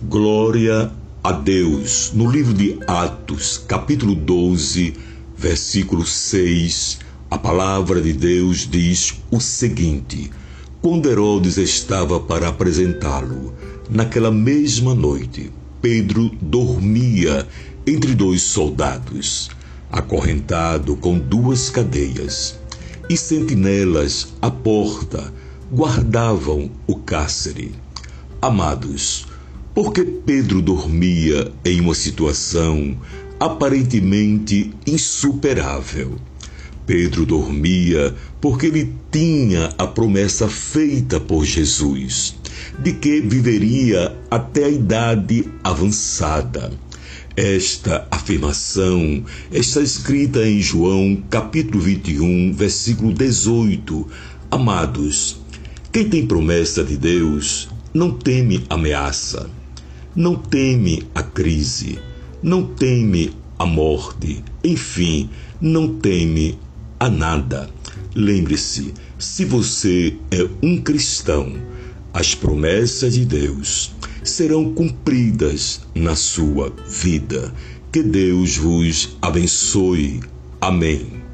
Glória a Deus. No livro de Atos, capítulo 12, versículo 6, a palavra de Deus diz o seguinte: Quando Herodes estava para apresentá-lo, naquela mesma noite, Pedro dormia entre dois soldados, acorrentado com duas cadeias, e sentinelas à porta guardavam o cárcere. Amados, porque Pedro dormia em uma situação aparentemente insuperável. Pedro dormia porque ele tinha a promessa feita por Jesus de que viveria até a idade avançada. Esta afirmação está escrita em João, capítulo 21, versículo 18. Amados, quem tem promessa de Deus não teme ameaça, não teme a crise, não teme a morte, enfim, não teme a nada. Lembre-se, se você é um cristão, as promessas de Deus serão cumpridas na sua vida. Que Deus vos abençoe. Amém.